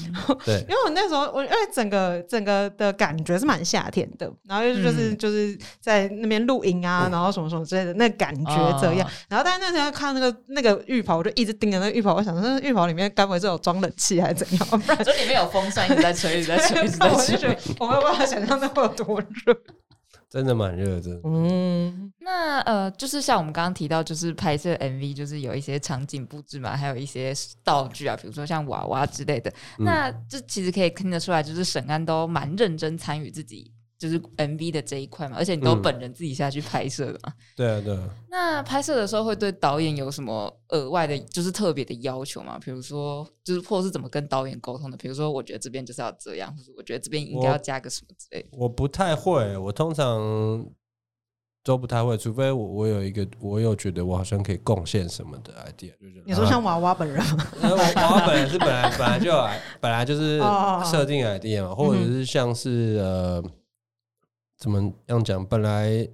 对。因为我那时候我因为整个整个的感觉是蛮夏天的，然后就是就是、嗯。就是在那边露营啊，然后什么什么之类的，那感觉这样。哦。然后但是那时候看那个那个浴袍，我就一直盯着那个浴袍，我想说那浴袍里面该不会是有装冷气还是怎样？不然这里面有风扇一直在吹，一直在吹，一直在我就觉吹。我没有办法想象那会有多热。真的蛮热，的。嗯，那呃，就是像我们刚刚提到，就是拍摄 MV，就是有一些场景布置嘛，还有一些道具啊，比如说像娃娃之类的。嗯那这其实可以听得出来，就是沈安都蛮认真参与自己就是 MV 的这一块嘛，而且你都嗯本人自己下去拍摄的嘛。对啊，对啊。那拍摄的时候会对导演有什么额外的，就是特别的要求吗？比如说，就是或是怎么跟导演沟通的？比如说，我觉得这边就是要这样，或者我觉得这边应该要加个什么之类的。我不太会，我通常都不太会，除非我我有一个我有觉得我好像可以贡献什么的 idea，就是你说像娃娃本人 娃娃本人是本来本来就本来就是设定 idea 嘛，或者是像是呃，怎么样讲？本来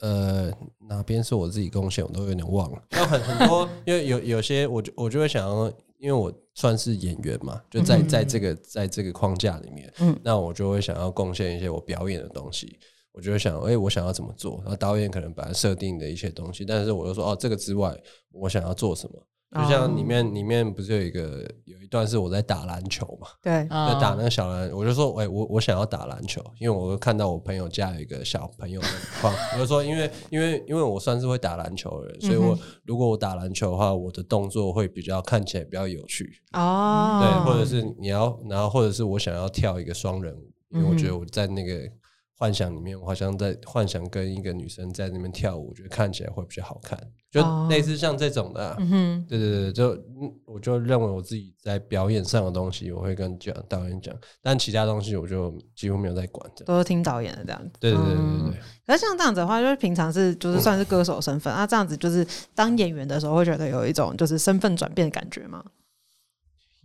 呃哪边是我自己贡献，我都有点忘了。那很很多，因为有有些我就我就会想要，因为我算是演员嘛，就在嗯在这个在这个框架里面，嗯那我就会想要贡献一些我表演的东西。我就会想，哎、我想要怎么做？然后导演可能本来设定的一些东西，但是我就说，哦，这个之外，我想要做什么？就像里面里面不是有一个有一段是我在打篮球嘛，对，就打那嗯个小篮，我就说，哎、我我想要打篮球，因为我看到我朋友家有一个小朋友的框，我就说，因为因为因为我算是会打篮球的人，所以我、嗯如果我打篮球的话，我的动作会比较看起来比较有趣，哦，对，或者是你要，然后或者是我想要跳一个双人舞，因为我觉得我在那个幻想里面，我好像在幻想跟一个女生在那边跳舞，我觉得看起来会比较好看，就哦类似像这种的啊、嗯哼，对对对，就嗯我就认为我自己在表演上的东西，我会跟讲导演讲，但其他东西我就几乎没有在管。都是听导演的这样子。对对对对嗯对，可是像这样子的话，就是平常是就是算是歌手身份啊，这样子就是当演员的时候，会觉得有一种就是身份转变的感觉吗？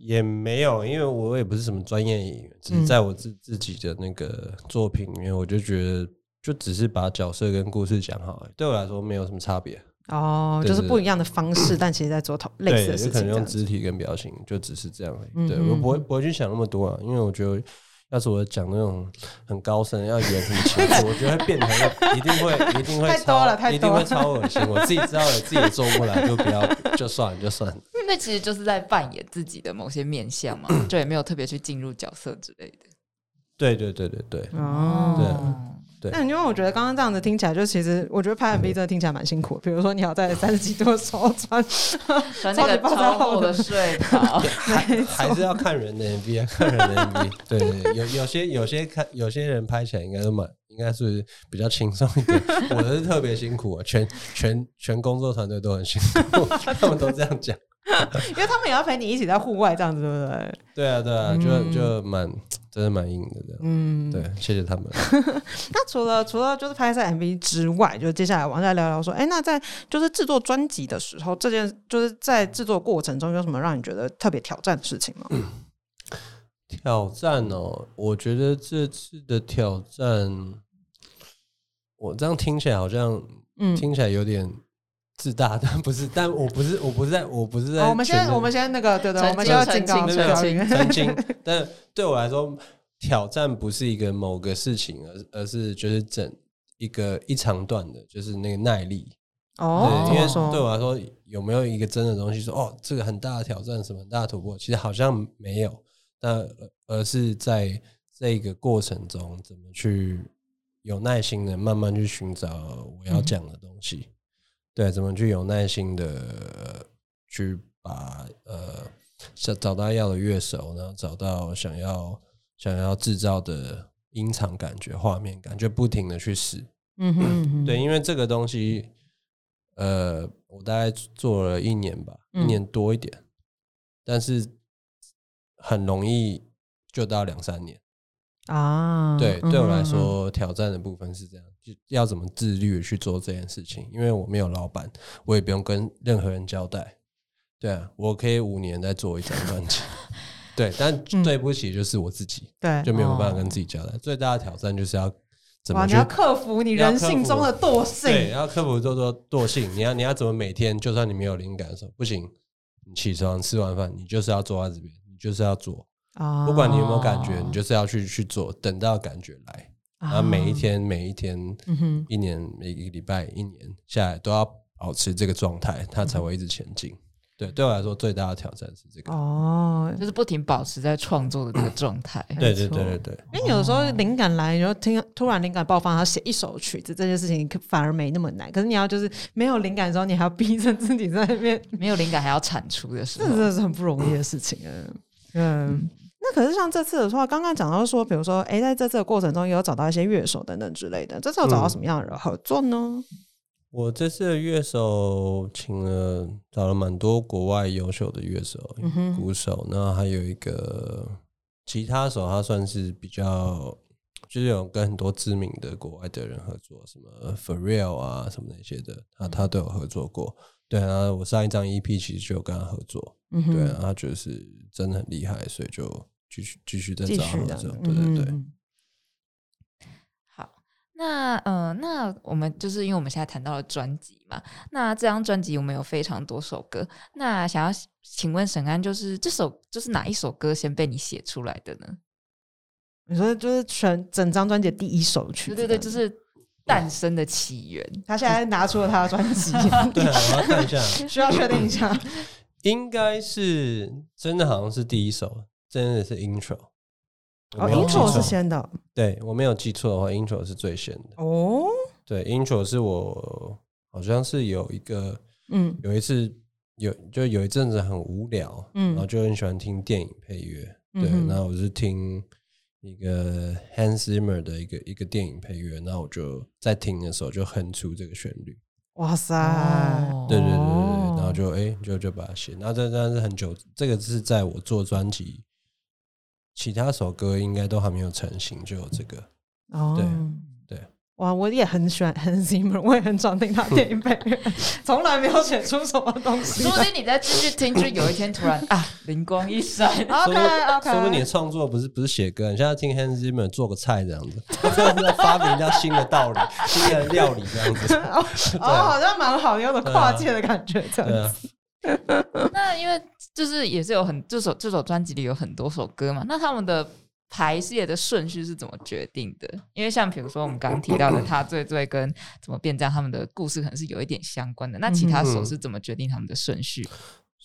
也没有，因为我也不是什么专业演员，只是在我自自己的那个作品里面，我就觉得就只是把角色跟故事讲好对我来说没有什么差别。哦，就是不一样的方式，但其实在做同类似对，的事情可能。用肢体跟表情，就只是这样而已。嗯对我不会嗯不会去想那么多啊，因为我觉得。要是我讲那种很高深，要演很清楚，我觉得会变成一定会一定会太多超了太多一定会超恶心。我自己知道我，自己也做不来，就不要就算了就算了。那其实就是在扮演自己的某些面相嘛，就也没有特别去进入角色之类的。对对对对对，哦，对啊对那因为我觉得刚刚这样子听起来，就其实我觉得拍 MV 真的听起来蛮辛苦的。比如说你要在 三十几度的时候穿，穿那个超厚的睡袍，还还是要看人的 MV 啊，看人的 MV。对对对，有有些有些看有些人拍起来应该都蛮应该是比较轻松一点，我的是特别辛苦啊，全全全工作团队都很辛苦，他们都这样讲。因为他们也要陪你一起在户外这样子，对不对？对啊对啊，就就蛮真的蛮硬的这样。嗯，对，谢谢他们。那除了除了就是拍摄 MV 之外，就接下来往下聊聊说，哎，那在就是制作专辑的时候，这件就是在制作过程中有什么让你觉得特别挑战的事情吗？挑战哦，我觉得这次的挑战，我这样听起来好像嗯，听起来有点自大，但 不是，但我不是，我不是在，我不是在，我们先我们先那个，对对，我们先要警告澄清对澄清 澄清，但对我来说，挑战不是一个某个事情，而而是就是整一个一长段的，就是那个耐力。哦，对，因为说对我来说，有没有一个真的东西说，哦，这个很大的挑战，什么很大的突破，其实好像没有。那而而是在这个过程中，怎么去有耐心的慢慢去寻找我要讲的东西。对，怎么去有耐心的去把呃找找到要的乐手，然后找到想要想要制造的音场感觉、画面感，觉不停的去试。嗯哼嗯哼，对，因为这个东西，呃，我大概做了一年吧，一嗯年多一点，但是很容易就到两三年。啊，对，嗯对我来说，挑战的部分是这样，就要怎么自律去做这件事情，因为我没有老板，我也不用跟任何人交代。对啊，我可以五年再做一张专辑。对，但嗯对不起，就是我自己对，就没有办法哦跟自己交代。最大的挑战就是要怎，么去你要克服你人性中的惰性对，要克服多多惰性。你要你要怎么每天，就算你没有灵感的时候，不行，你起床吃完饭，你就是要坐在这边，你就是要做，啊不管你有没有感觉，哦你就是要去去做，等到感觉来。然后啊每一，天每一天，嗯哼，一年每一个礼拜一年下来都要保持这个状态，它才会一直前进。对，对我来说最大的挑战是这个。哦，就是不停保持在创作的这个 状态。对对对对对，因为有时候灵感来，然后听突然灵感爆发，然后写一首曲子，这件事情可反而没那么难。可是你要就是没有灵感的时候，你还要逼着自己在那边，没有灵感还要产出的时 这真，的是很不容易的事情啊。嗯，那可是像这次的话，刚刚讲到说，比如说，哎，在这次的过程中也有找到一些乐手等等之类的，这次有找到什么样的人合作呢？我这次的乐手请了找了蛮多国外优秀的乐手、嗯鼓手，那还有一个吉他手，他算是比较就是有跟很多知名的国外的人合作，什么 For Real 啊什么那些的，他他都有合作过。对啊，我上一张 EP 其实就有跟他合作，对啊，他觉得是真的很厉害，所以就继续继续再继找合作对对对。好，那呃，那我们就是因为我们现在谈到了专辑嘛，那这张专辑我们有非常多首歌，那想要请问沈安，就是这首就是哪一首歌先被你写出来的呢？你说就是全整张专辑的第一首曲子，对对对，就是诞生的起源。他现在拿出了他的专辑，对啊，我要看一下，需要确定一下。应该是真的，好像是第一首，真的是 intro。哦，intro 是先的对我没有记错的话，intro 是最先的。哦，对，intro 是我好像是有一个嗯有一次有就有一阵子很无聊，嗯然后就很喜欢听电影配乐。对，嗯然后我是听一个 Hans Zimmer 的一个一个电影配乐，那我就在听的时候就哼出这个旋律。哇塞，哦对对对对然后就哎、就就把它写，那这这但是很久，这个是在我做专辑，其他首歌应该都还没有成型，就有这个。哦，对对，哇，我也很喜欢 Hans Zimmer，我也很常听他电影配乐，从来没有写出什么东西说不定你再继续听，就有一天突然啊，灵光一闪。OK 说 OK，不定你的创作不是不是写歌，你现在听 Hans Zimmer 做个菜这样子，在发明一道新的道理、新的料理这样子。哦哦，好像蛮好，有种跨界的感觉，这样子。，那因为就是也是有很这首这首专辑里有很多首歌嘛，那他们的排列的顺序是怎么决定的？因为像比如说我们刚刚提到的 他最最跟怎么变这样，他们的故事可能是有一点相关的。那其他首是怎么决定他们的顺序？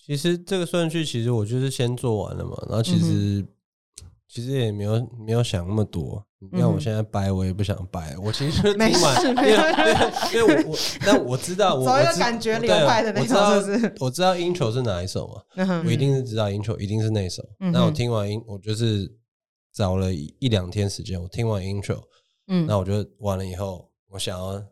其实这个顺序，其实我就是先做完了嘛，然后其实、其实也没有没有想那么多。你看我现在掰，我也不想掰，我其实 没事因为因为我我，但我知道 我感觉流对啊派的那种我知道是不是我知道 intro 是哪一首嘛，嗯我一定是知道 intro 一定是那首。嗯那我听完音，我就是找了一一两天时间，我听完 intro，嗯。那我就完了以后，我想要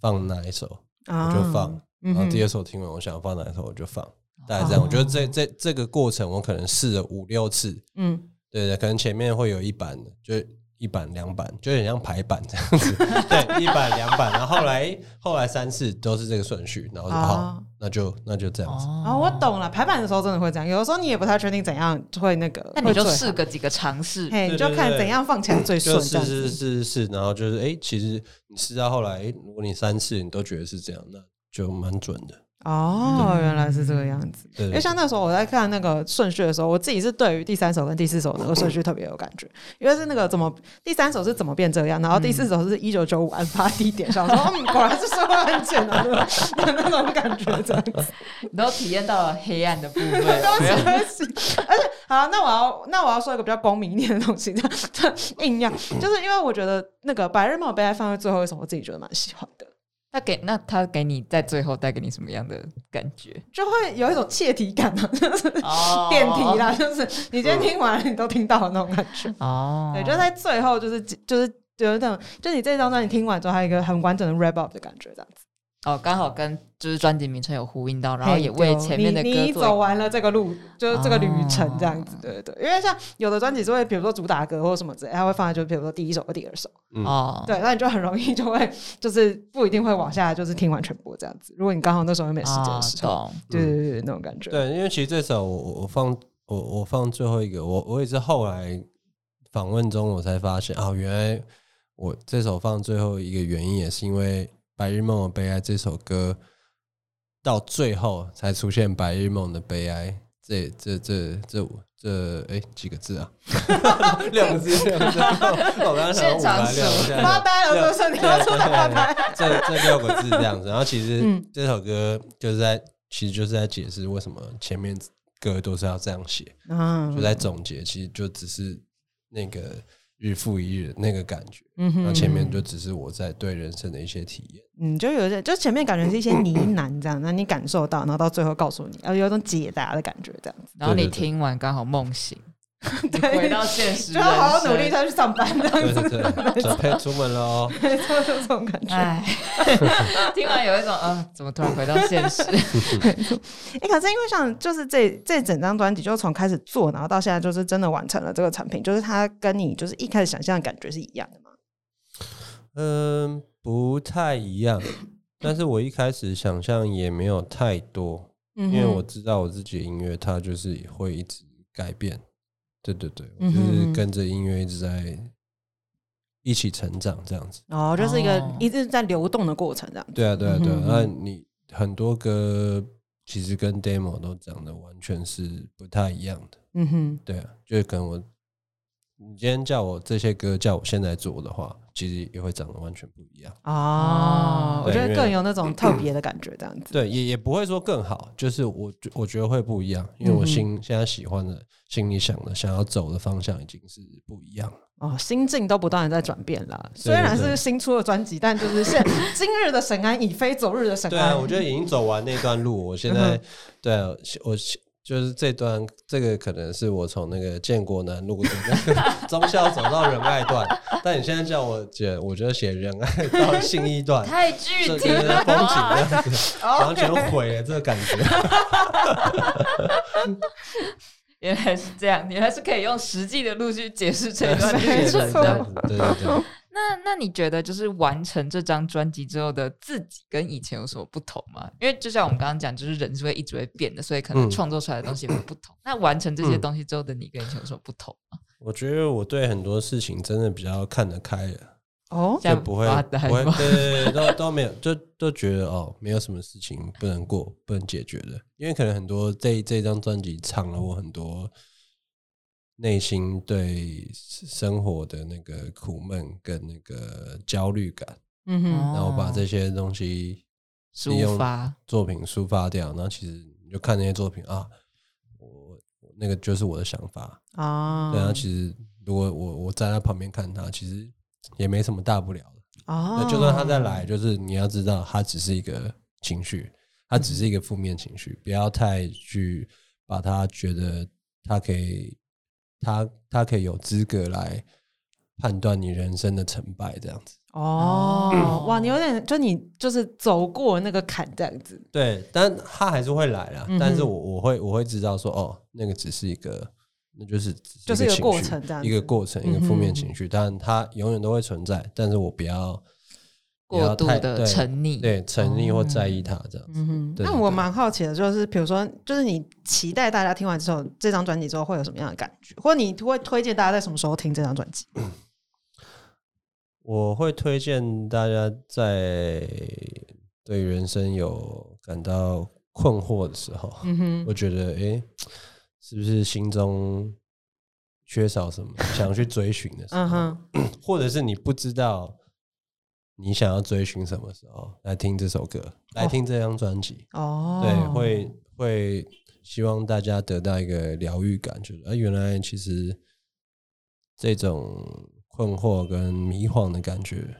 放哪一首，啊我就放。然后第二二首听完，我想要放哪一首，我就放。大概这样，我觉得这这这个过程，我可能试了五六次，嗯。对对，可能前面会有一版的，就一版两版，就有点像排版这样子，对，一版两版，然后后来后来三次都是这个顺序，然后就啊好，那就那就这样子，哦，我懂了，排版的时候真的会这样，有的时候你也不太确定怎样会那个，那你就会最试个几个尝试。嘿，你就对对对看怎样放起来最顺就，这样是是子。是是，然后就是哎，其实你试到后来，诶如果你三次你都觉得是这样，那就蛮准的，哦，原来是这个样子。因为像那时候我在看那个顺序的时候，我自己是对于第三首跟第四首那个顺序特别有感觉，因为是那个怎么第三首是怎么变这样，然后第四首是一九九五案发地点，想说嗯，果然是社会案件啊，对吧？那种感觉这样子。你都体验到了黑暗的部分。而且，好，那我要那我要说一个比较光明一点的东西，这样硬要，就是因为我觉得那个《白日梦被爱》放在最后一首，我自己觉得蛮喜欢的，他给那他给你在最后带给你什么样的感觉？就会有一种切题感啊，就是哦电题啦，就是你今天听完你都听到了那种感觉。哦，对，就在最后，就是就是有一种，就你这张专辑听完之后，还有一个很完整的 wrap up 的感觉，这样子。哦，刚好跟就是专辑名称有呼应到，然后也为前面的你你歌走完了这个路，就是这个旅程这样子哦，对对对。因为像有的专辑是会，比如说主打歌或什么之类，它会放在就比如说第一首或第二首，嗯哦，对，那你就很容易就会就是不一定会往下就是听完全部这样子。如果你刚好那时候又没时间的哦，时候，懂。对对对对，那种感觉。对，因为其实这首我我我放我我放最后一个，我我也是后来访问中我才发现哦，原来我这首放最后一个原因也是因为《白日梦的悲哀》这首歌到最后才出现“白日梦的悲哀”这这这这五这哎几个字啊？六个字，六个字。我刚刚想五现场来六，数我现在发呆了，是不是？你要出来发呆？这这六个字这样子。然后其实嗯这首歌就是在其实就是在解释为什么前面歌都是要这样写，嗯就在总结，其实就只是那个日复一日那个感觉，嗯哼那前面就只是我在对人生的一些体验。嗯，就有点，就前面感觉是一些呢喃这样，那你感受到，然后到最后告诉你，呃，有一种解答的感觉，这样子，然后你听完刚好梦醒，你 对回到现实就要好好努力再去上班，这样子，对对对，准备出门了哦。没错，就这种感觉。哎，听完有一种呃，怎么突然回到现实？哎、可是因为像就是这这整张专辑，就从开始做，然后到现在就是真的完成了这个产品，就是它跟你就是一开始想象的感觉是一样的吗？嗯，不太一样，但是我一开始想象也没有太多，嗯因为我知道我自己的音乐它就是会一直改变。对对对，我就是跟着音乐一直在一起成长这样子。哦，就是一个哦一直在流动的过程，这样子。对啊，对啊，对啊那你很多歌其实跟 demo 都长得完全是不太一样的。嗯哼，对啊，就是跟我，你今天叫我这些歌叫我现在做的话，其实也会长得完全不一样。哦，我觉得更有那种特别的感觉，这样子。对，也也不会说更好，就是我觉我觉得会不一样，因为我心、现在喜欢的、心里想的、想要走的方向已经是不一样了。哦，心境都不断的在转变啦。对虽然是新出的专辑，但就是现 今日的沈安已非昨日的沈安。对啊，我觉得已经走完那段路，我现嗯在对啊，我就是这段，这个可能是我从那个建国南路的那个 忠孝走到仁爱段，但你现在叫我写，我觉得写仁爱到信义段，太具体了这个风景吧？这样子，完全毁了这个感觉。原来是这样，原来是可以用实际的路去解释这段历程的。对对对。那那你觉得就是完成这张专辑之后的自己跟以前有什么不同吗？因为就像我们刚刚讲，就是人是会一直会变的，所以可能嗯创作出来的东西也会不同。那完成这些东西之后的你跟以前有什么不同吗？我觉得我对很多事情真的比较看得开了，哦，像就不会不会吗对对对，都都没有，就都觉得哦，没有什么事情不能过、不能解决的。因为可能很多这这张专辑唱了我很多内心对生活的那个苦闷跟那个焦虑感，嗯哼，哦然后把这些东西利用抒发。作品抒发掉，然后其实你就看那些作品啊，我我那个就是我的想法，啊，对啊，其实如果我我站在旁边看他，其实也没什么大不了的。啊那，就算他再来，就是你要知道，他只是一个情绪，他只是一个负面情绪，不要太去把他觉得他可以，他他可以有资格来判断你人生的成败这样子。哦，哇，你有点，就你就是走过那个坎这样子，对，但他还是会来啦。嗯但是我我会我会知道说，哦，那个只是一个，那就是只就是一个过程这样子一个过程，一个负面情绪，但它永远都会存在。但是我不要不过度的沉溺，对沉溺或在意它这样子。嗯那我蛮好奇的，就是比如说，就是你期待大家听完之后这张专辑之后会有什么样的感觉，或者你会推荐大家在什么时候听这张专辑？我会推荐大家在对人生有感到困惑的时候，嗯哼，我觉得，诶，是不是心中缺少什么，想要去追寻的时候，嗯哼，或者是你不知道你想要追寻什么时候，来听这首歌，来听这张专辑，哦，对，会会希望大家得到一个疗愈感，就是啊，原来其实这种困惑跟迷惘的感觉，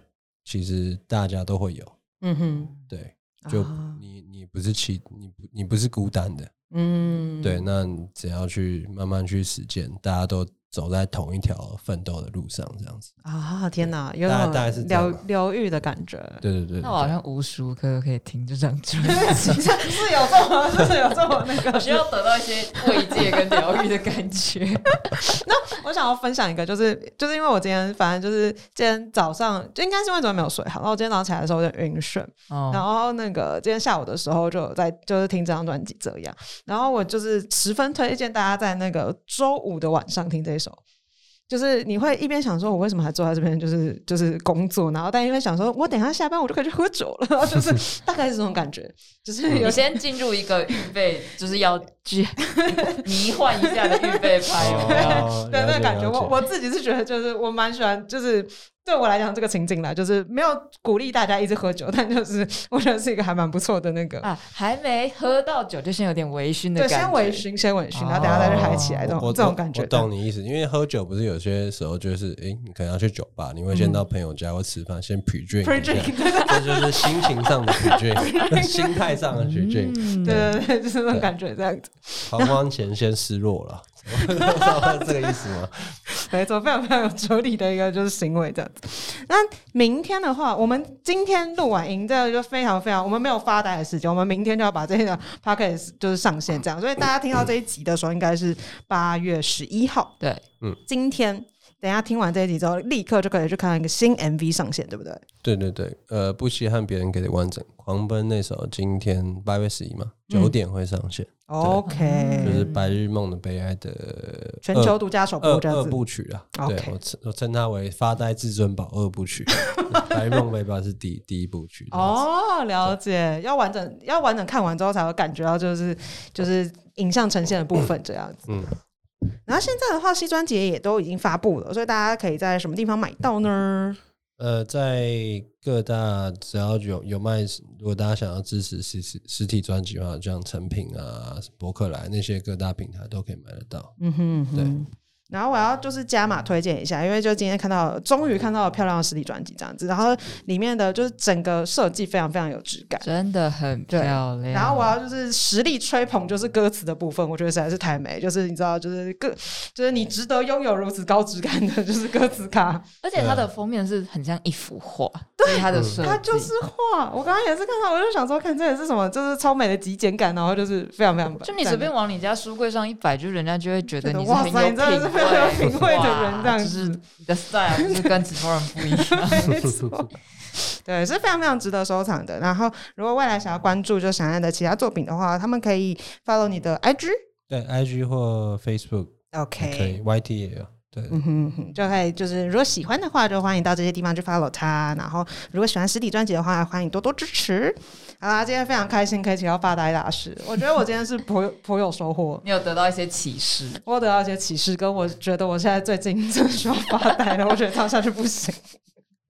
其实大家都会有，嗯哼，对，就啊你你不是其你不你不是孤单的，嗯，对，那你只要去慢慢去实践，大家都走在同一条奋斗的路上，这样子。啊，天哪，有种大概大概是疗疗愈的感觉。对对对，那我好像无时无刻都可以听这张专辑，是有这么是有这么那个需要得到一些慰藉跟疗愈的感觉。那我想要分享一个，就是就是因为我今天反正就是今天早上就应该是因为昨天没有睡好，然后我今天早上起来的时候有点晕眩，哦然后那个今天下午的时候就有在就是听这张专辑这样，然后我就是十分推荐大家在那个周五的晚上听这一首。就是你会一边想说，我为什么还坐在这边，就是就是工作，然后但一边想说，我等一下下班我就可以去喝酒了，就是 大概是这种感觉，就是有你先进入一个预备，就是要去迷幻一下的预备拍，有没有？哦 对那个感觉，我我自己是觉得，就是我蛮喜欢，就是对我来讲，这个情景啦，就是没有鼓励大家一直喝酒，但就是我觉得是一个还蛮不错的那个。啊，还没喝到酒就先有点微醺的，感觉，先微醺，先微醺，然后等一下再去嗨起来，这我种这种感觉。我懂你意思，因为喝酒不是有些时候就是，诶，你可能要去酒吧，你会先到朋友家或吃饭，先 pre drink，Pre drink，对对这就是心情上的 pre drink，心态上的 pre drink，嗯对对对，就是那种感觉，这样子。狂欢前先失落了，是 这个意思吗？没错，非常非常有哲理的一个就是行为这样子。那明天的话，我们今天录完音，这个就非常非常，我们没有发呆的时间，我们明天就要把这个 p o c a s t 就是上线这样，所以大家听到这一集的时候，应该是八月十一号。对，嗯今天等一下听完这一集之后，立刻就可以去看一个新 MV 上线，对不对？对对对，呃，不稀罕别人给的完整，狂奔那首今天八月十一嘛，九点会上线，OK，就是《白日梦的悲哀》的全球独家首二二播这样子。部曲啊。对我称我称它为发呆至尊宝二部曲，《白日梦悲哀》是第第一部曲。哦，哦，了解，要完整要完整看完之后才会感觉到就是就是影像呈现的部分这样子。嗯，然后现在的话，西专辑也都已经发布了，所以大家可以在什么地方买到呢？呃，在各大只要有有卖，如果大家想要支持实实实体专辑的话，像成品啊、博客来那些各大平台都可以买得到。嗯哼哼对。然后我要就是加码推荐一下，因为就今天看到，终于看到了漂亮的实体专辑这样子，然后里面的就是整个设计非常非常有质感。真的很漂亮。然后我要就是实力吹捧，就是歌词的部分，我觉得实在是太美。就是你知道，就是歌，就是你值得拥有如此高质感的，就是歌词卡。而且它的封面是很像一幅画，对它的设计，它就是画，我刚刚也是看到，我就想说，看这也是什么，就是超美的极简感，然后就是非常非常。就你随便往你家书柜上一摆，就人家就会觉得你是很品味的人哇这样就是子你的 style 就是跟其他人不一样。没错，对，是非常非常值得收藏的。然后，如果未来想要关注就闪亮的其他作品的话，他们可以 follow 你的 IG。对，IG 或 Facebook 也可以 OK，，YT 也有。对，嗯哼嗯哼，就可以就是如果喜欢的话，就欢迎到这些地方去 follow 他。然后，如果喜欢实体专辑的话，欢迎多多支持。好啦，今天非常开心可以请到发呆大师，我觉得我今天是颇有 颇有收获。你有得到一些启示，我有得到一些启示，跟我觉得我现在最近真的需要发呆了，我觉得这样下去不行。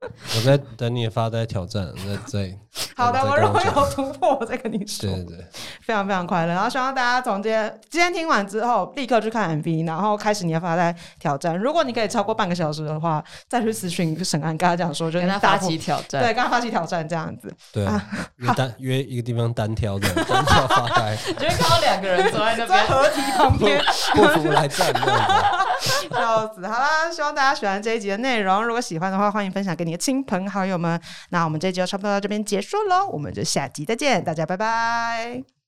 我在等你的发呆挑战，在在。好的，我如果有突破，我再跟你说。对对对，非常非常快乐，然后希望大家从今天今天听完之后，立刻去看 MV，然后开始你的发呆挑战。如果你可以超过半个小时的话，再去咨询沈安，跟他讲说，就跟他发起挑战。对，跟他发起挑战这样子。对啊，约单约一个地方单挑的，单挑发呆，就会看到两个人坐在那边，在合体旁边，不服来战。笑死。好啦，希望大家喜欢这一集的内容。如果喜欢的话，欢迎分享给你亲朋好友们。那我们这集就差不多到这边结束喽，我们就下集再见，大家拜拜。